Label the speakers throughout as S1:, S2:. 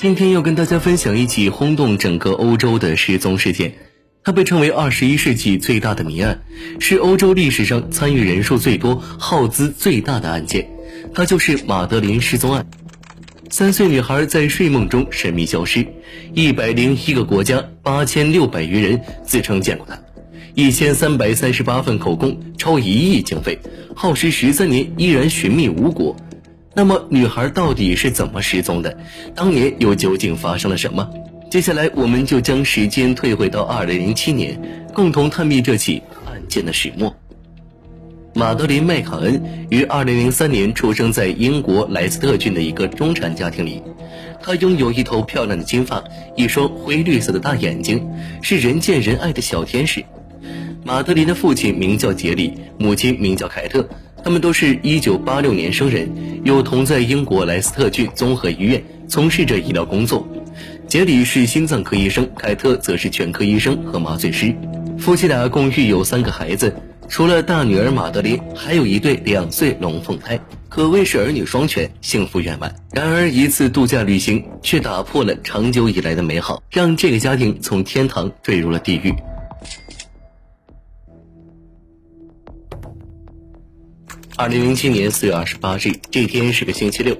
S1: 今天要跟大家分享一起轰动整个欧洲的失踪事件，它被称为二十一世纪最大的谜案，是欧洲历史上参与人数最多、耗资最大的案件。它就是马德琳失踪案。三岁女孩在睡梦中神秘消失，一百零一个国家、八千六百余人自称见过她，一千三百三十八份口供，超一亿经费，耗时十三年依然寻觅无果。那么，女孩到底是怎么失踪的？当年又究竟发生了什么？接下来，我们就将时间退回到二零零七年，共同探秘这起案件的始末。马德琳·麦卡恩于二零零三年出生在英国莱斯特郡的一个中产家庭里，她拥有一头漂亮的金发，一双灰绿色的大眼睛，是人见人爱的小天使。马德琳的父亲名叫杰里，母亲名叫凯特。他们都是一九八六年生人，又同在英国莱斯特郡综合医院从事着医疗工作。杰里是心脏科医生，凯特则是全科医生和麻醉师。夫妻俩共育有三个孩子，除了大女儿马德琳，还有一对两岁龙凤胎，可谓是儿女双全，幸福圆满。然而，一次度假旅行却打破了长久以来的美好，让这个家庭从天堂坠入了地狱。二零零七年四月二十八日，这天是个星期六，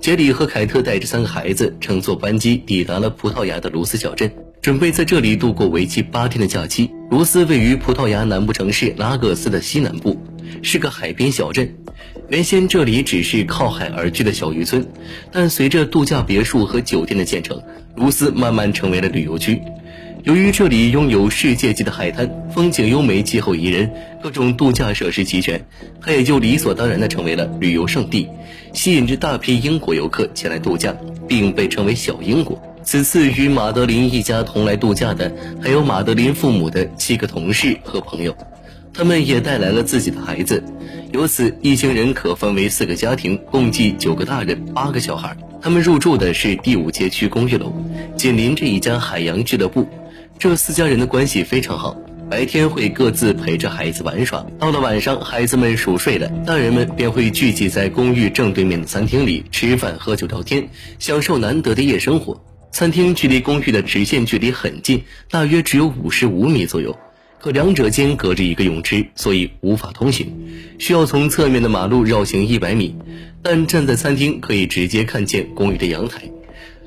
S1: 杰里和凯特带着三个孩子乘坐班机抵达了葡萄牙的卢斯小镇，准备在这里度过为期八天的假期。卢斯位于葡萄牙南部城市拉各斯的西南部，是个海边小镇。原先这里只是靠海而居的小渔村，但随着度假别墅和酒店的建成，卢斯慢慢成为了旅游区。由于这里拥有世界级的海滩，风景优美，气候宜人，各种度假设施齐全，它也就理所当然地成为了旅游胜地，吸引着大批英国游客前来度假，并被称为“小英国”。此次与马德琳一家同来度假的，还有马德琳父母的七个同事和朋友，他们也带来了自己的孩子，由此一行人可分为四个家庭，共计九个大人，八个小孩。他们入住的是第五街区公寓楼，紧邻着一家海洋俱乐部。这四家人的关系非常好，白天会各自陪着孩子玩耍，到了晚上，孩子们熟睡了，大人们便会聚集在公寓正对面的餐厅里吃饭、喝酒、聊天，享受难得的夜生活。餐厅距离公寓的直线距离很近，大约只有五十五米左右，可两者间隔着一个泳池，所以无法通行，需要从侧面的马路绕行一百米。但站在餐厅可以直接看见公寓的阳台。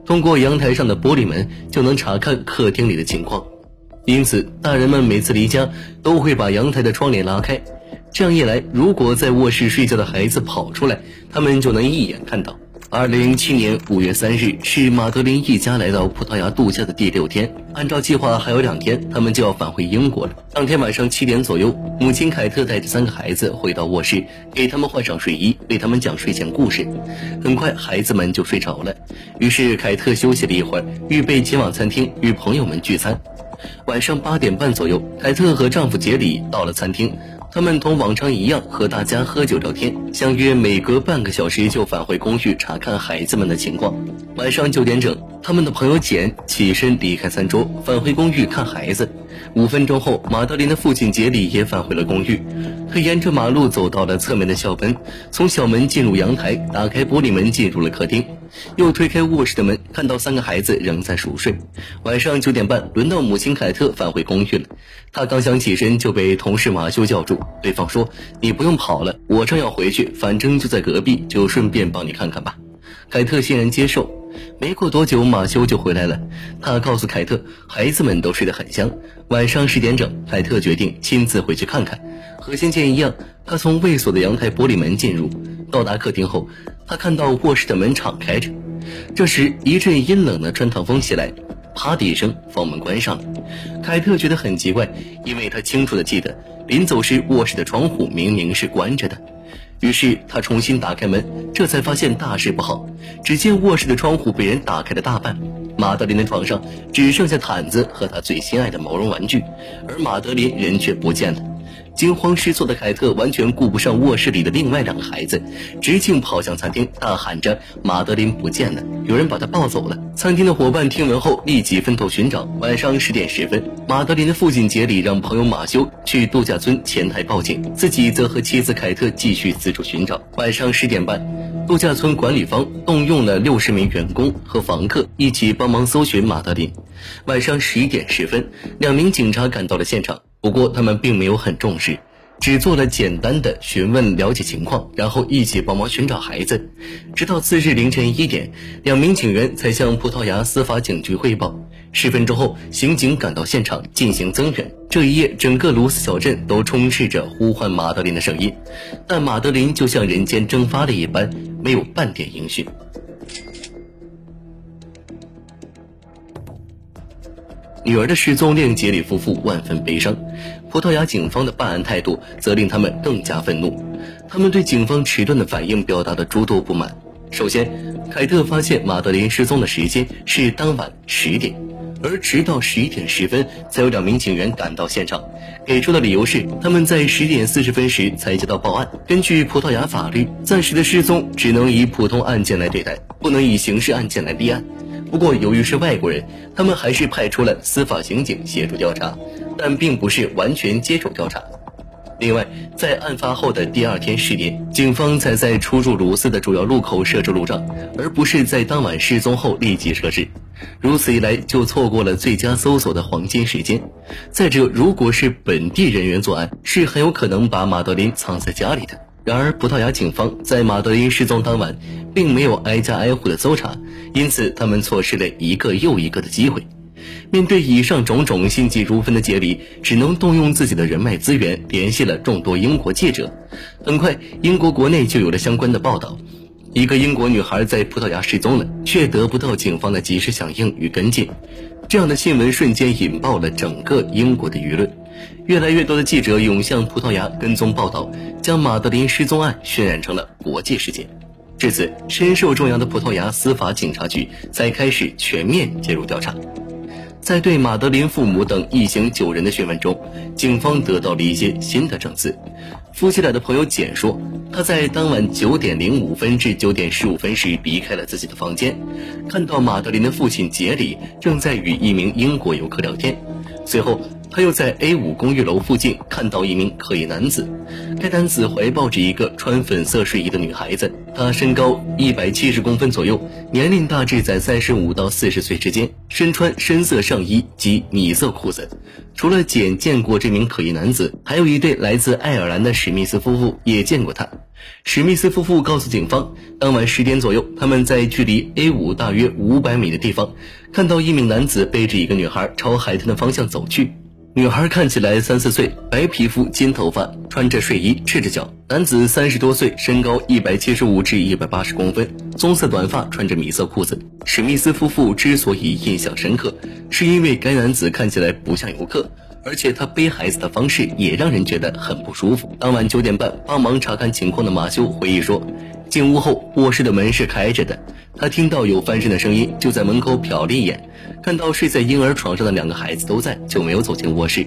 S1: 通过阳台上的玻璃门就能查看客厅里的情况，因此大人们每次离家都会把阳台的窗帘拉开，这样一来，如果在卧室睡觉的孩子跑出来，他们就能一眼看到。二零零七年五月三日是马德琳一家来到葡萄牙度假的第六天。按照计划，还有两天，他们就要返回英国了。当天晚上七点左右，母亲凯特带着三个孩子回到卧室，给他们换上睡衣，为他们讲睡前故事。很快，孩子们就睡着了。于是，凯特休息了一会儿，预备前往餐厅与朋友们聚餐。晚上八点半左右，凯特和丈夫杰里到了餐厅。他们同往常一样和大家喝酒聊天，相约每隔半个小时就返回公寓查看孩子们的情况。晚上九点整，他们的朋友简起身离开餐桌，返回公寓看孩子。五分钟后，马德琳的父亲杰里也返回了公寓。他沿着马路走到了侧面的小门，从小门进入阳台，打开玻璃门进入了客厅。又推开卧室的门，看到三个孩子仍在熟睡。晚上九点半，轮到母亲凯特返回公寓了。她刚想起身，就被同事马修叫住。对方说：“你不用跑了，我正要回去，反正就在隔壁，就顺便帮你看看吧。”凯特欣然接受。没过多久，马修就回来了。他告诉凯特，孩子们都睡得很香。晚上十点整，凯特决定亲自回去看看。和先前一样，他从未锁的阳台玻璃门进入。到达客厅后，他看到卧室的门敞开着。这时，一阵阴冷的穿堂风袭来，啪的一声，房门关上了。凯特觉得很奇怪，因为他清楚的记得，临走时卧室的窗户明明是关着的。于是他重新打开门，这才发现大事不好。只见卧室的窗户被人打开了大半，马德琳的床上只剩下毯子和她最心爱的毛绒玩具，而马德琳人却不见了。惊慌失措的凯特完全顾不上卧室里的另外两个孩子，直径跑向餐厅，大喊着：“马德琳不见了，有人把她抱走了！”餐厅的伙伴听闻后立即分头寻找。晚上十点十分，马德琳的父亲杰里让朋友马修去度假村前台报警，自己则和妻子凯特继续四处寻找。晚上十点半。度假村管理方动用了六十名员工和房客一起帮忙搜寻马德琳。晚上十一点十分，两名警察赶到了现场，不过他们并没有很重视。只做了简单的询问了解情况，然后一起帮忙寻找孩子，直到次日凌晨一点，两名警员才向葡萄牙司法警局汇报。十分钟后，刑警赶到现场进行增援。这一夜，整个卢斯小镇都充斥着呼唤马德琳的声音，但马德琳就像人间蒸发了一般，没有半点音讯。女儿的失踪令杰里夫妇万分悲伤，葡萄牙警方的办案态度则令他们更加愤怒。他们对警方迟钝的反应表达了诸多不满。首先，凯特发现马德琳失踪的时间是当晚十点，而直到十一点十分才有两名警员赶到现场，给出的理由是他们在十点四十分时才接到报案。根据葡萄牙法律，暂时的失踪只能以普通案件来对待，不能以刑事案件来立案。不过，由于是外国人，他们还是派出了司法刑警协助调查，但并不是完全接手调查。另外，在案发后的第二天十点，警方才在出入卢斯的主要路口设置路障，而不是在当晚失踪后立即设置。如此一来，就错过了最佳搜索的黄金时间。再者，如果是本地人员作案，是很有可能把马德琳藏在家里的。然而，葡萄牙警方在马德琳失踪当晚，并没有挨家挨户的搜查，因此他们错失了一个又一个的机会。面对以上种种，心急如焚的杰里只能动用自己的人脉资源，联系了众多英国记者。很快，英国国内就有了相关的报道：一个英国女孩在葡萄牙失踪了，却得不到警方的及时响应与跟进。这样的新闻瞬间引爆了整个英国的舆论。越来越多的记者涌向葡萄牙跟踪报道，将马德琳失踪案渲染成了国际事件。至此，深受重仰的葡萄牙司法警察局才开始全面介入调查。在对马德琳父母等一行九人的讯问中，警方得到了一些新的证词。夫妻俩的朋友简说，他在当晚九点零五分至九点十五分时离开了自己的房间，看到马德琳的父亲杰里正在与一名英国游客聊天，随后。他又在 A 五公寓楼附近看到一名可疑男子，该男子怀抱着一个穿粉色睡衣的女孩子，他身高一百七十公分左右，年龄大致在三十五到四十岁之间，身穿深色上衣及米色裤子。除了简见过这名可疑男子，还有一对来自爱尔兰的史密斯夫妇也见过他。史密斯夫妇告诉警方，当晚十点左右，他们在距离 A 五大约五百米的地方，看到一名男子背着一个女孩朝海滩的方向走去。女孩看起来三四岁，白皮肤、金头发，穿着睡衣，赤着脚。男子三十多岁，身高一百七十五至一百八十公分，棕色短发，穿着米色裤子。史密斯夫妇之所以印象深刻，是因为该男子看起来不像游客，而且他背孩子的方式也让人觉得很不舒服。当晚九点半，帮忙查看情况的马修回忆说，进屋后卧室的门是开着的，他听到有翻身的声音，就在门口瞟了一眼。看到睡在婴儿床上的两个孩子都在，就没有走进卧室。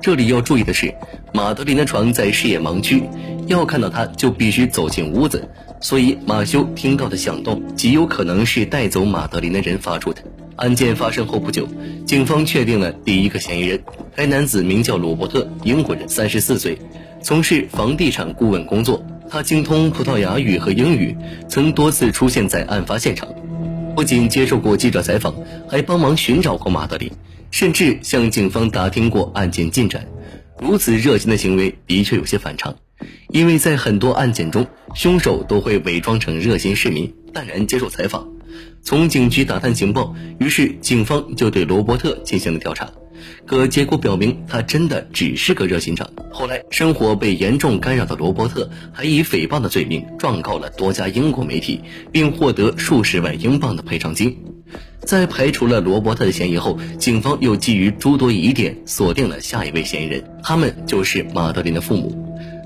S1: 这里要注意的是，马德琳的床在视野盲区，要看到她就必须走进屋子，所以马修听到的响动极有可能是带走马德琳的人发出的。案件发生后不久，警方确定了第一个嫌疑人，该男子名叫罗伯特，英国人，三十四岁，从事房地产顾问工作。他精通葡萄牙语和英语，曾多次出现在案发现场。不仅接受过记者采访，还帮忙寻找过马德琳，甚至向警方打听过案件进展。如此热心的行为的确有些反常，因为在很多案件中，凶手都会伪装成热心市民，淡然接受采访。从警局打探情报，于是警方就对罗伯特进行了调查。可结果表明，他真的只是个热心肠。后来，生活被严重干扰的罗伯特还以诽谤的罪名状告了多家英国媒体，并获得数十万英镑的赔偿金。在排除了罗伯特的嫌疑后，警方又基于诸多疑点锁定了下一位嫌疑人，他们就是马德琳的父母。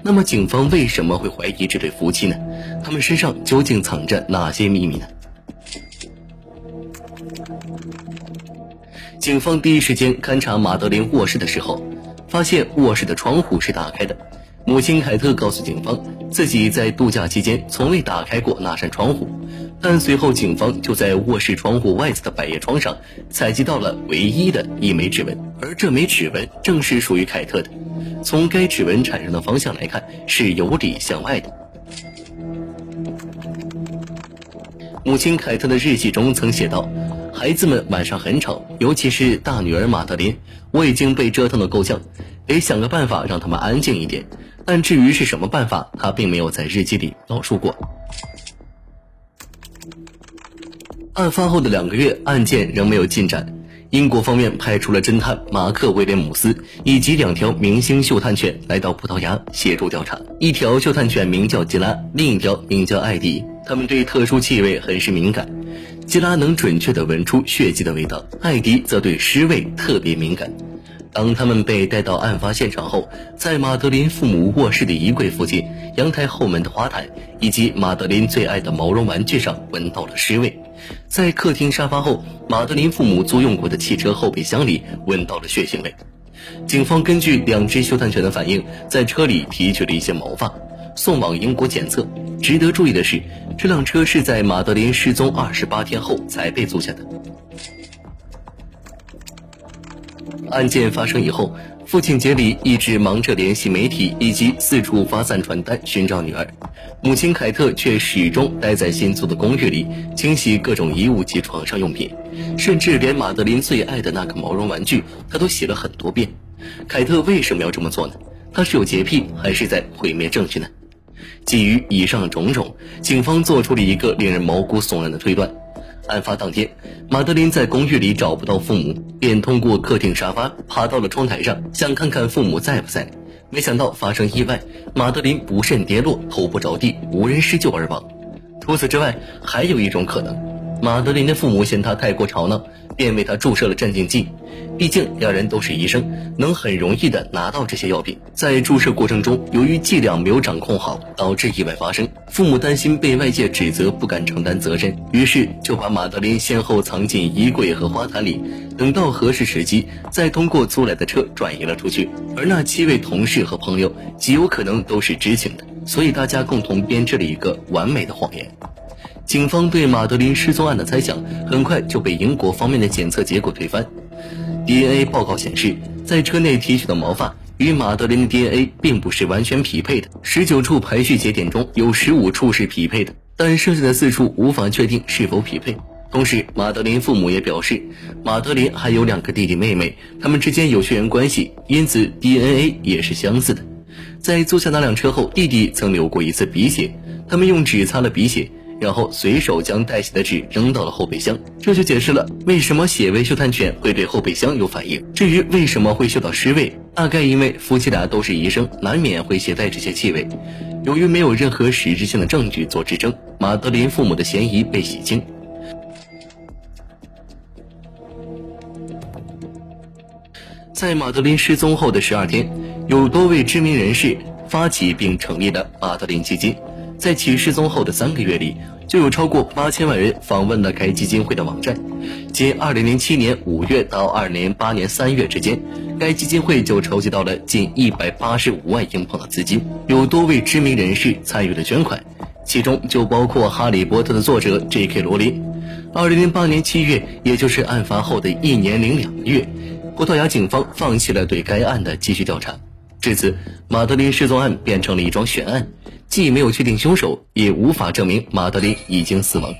S1: 那么，警方为什么会怀疑这对夫妻呢？他们身上究竟藏着哪些秘密呢？警方第一时间勘察马德琳卧室的时候，发现卧室的窗户是打开的。母亲凯特告诉警方，自己在度假期间从未打开过那扇窗户。但随后，警方就在卧室窗户外侧的百叶窗上采集到了唯一的一枚指纹，而这枚指纹正是属于凯特的。从该指纹产生的方向来看，是由里向外的。母亲凯特的日记中曾写道：“孩子们晚上很吵，尤其是大女儿马德琳，我已经被折腾得够呛，得想个办法让他们安静一点。但至于是什么办法，他并没有在日记里描述过。”案发后的两个月，案件仍没有进展。英国方面派出了侦探马克·威廉姆斯以及两条明星嗅探犬来到葡萄牙协助调查。一条嗅探犬名叫吉拉，另一条名叫艾迪。它们对特殊气味很是敏感。吉拉能准确地闻出血迹的味道，艾迪则对尸味特别敏感。当他们被带到案发现场后，在马德琳父母卧室的衣柜附近、阳台后门的花坛以及马德琳最爱的毛绒玩具上闻到了尸味。在客厅沙发后，马德琳父母租用过的汽车后备箱里闻到了血腥味。警方根据两只嗅探犬的反应，在车里提取了一些毛发，送往英国检测。值得注意的是，这辆车是在马德琳失踪二十八天后才被租下的。案件发生以后。父亲杰里一直忙着联系媒体以及四处发散传单寻找女儿，母亲凯特却始终待在新租的公寓里清洗各种衣物及床上用品，甚至连马德琳最爱的那个毛绒玩具，她都洗了很多遍。凯特为什么要这么做呢？她是有洁癖还是在毁灭证据呢？基于以上种种，警方做出了一个令人毛骨悚然的推断。案发当天，马德琳在公寓里找不到父母，便通过客厅沙发爬到了窗台上，想看看父母在不在。没想到发生意外，马德琳不慎跌落，头部着地，无人施救而亡。除此之外，还有一种可能，马德琳的父母嫌她太过吵闹，便为她注射了镇静剂。毕竟两人都是医生，能很容易的拿到这些药品。在注射过程中，由于剂量没有掌控好，导致意外发生。父母担心被外界指责，不敢承担责任，于是就把马德琳先后藏进衣柜和花坛里，等到合适时机，再通过租来的车转移了出去。而那七位同事和朋友极有可能都是知情的，所以大家共同编织了一个完美的谎言。警方对马德琳失踪案的猜想，很快就被英国方面的检测结果推翻。DNA 报告显示，在车内提取的毛发与马德琳的 DNA 并不是完全匹配的。十九处排序节点中有十五处是匹配的，但剩下的四处无法确定是否匹配。同时，马德琳父母也表示，马德琳还有两个弟弟妹妹，他们之间有血缘关系，因此 DNA 也是相似的。在租下那辆车后，弟弟曾流过一次鼻血，他们用纸擦了鼻血。然后随手将带血的纸扔到了后备箱，这就解释了为什么血味嗅探犬会对后备箱有反应。至于为什么会嗅到尸味，大概因为夫妻俩都是医生，难免会携带这些气味。由于没有任何实质性的证据做支撑，马德琳父母的嫌疑被洗清。在马德琳失踪后的十二天，有多位知名人士发起并成立了马德琳基金。在其失踪后的三个月里，就有超过八千万人访问了该基金会的网站。仅2007年5月到2008年3月之间，该基金会就筹集到了近185万英镑的资金，有多位知名人士参与了捐款，其中就包括《哈利波特》的作者 J.K. 罗琳。2008年7月，也就是案发后的一年零两个月，葡萄牙警方放弃了对该案的继续调查。至此，马德琳失踪案变成了一桩悬案。既没有确定凶手，也无法证明马德琳已经死亡。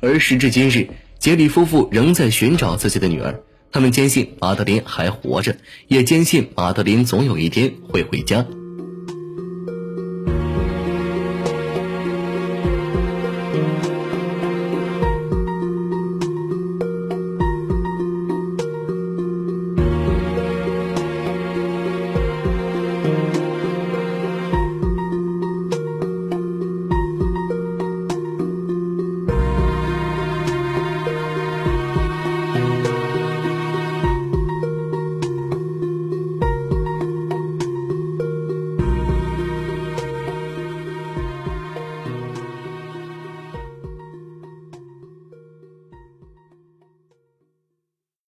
S1: 而时至今日，杰里夫妇仍在寻找自己的女儿。他们坚信马德琳还活着，也坚信马德琳总有一天会回家。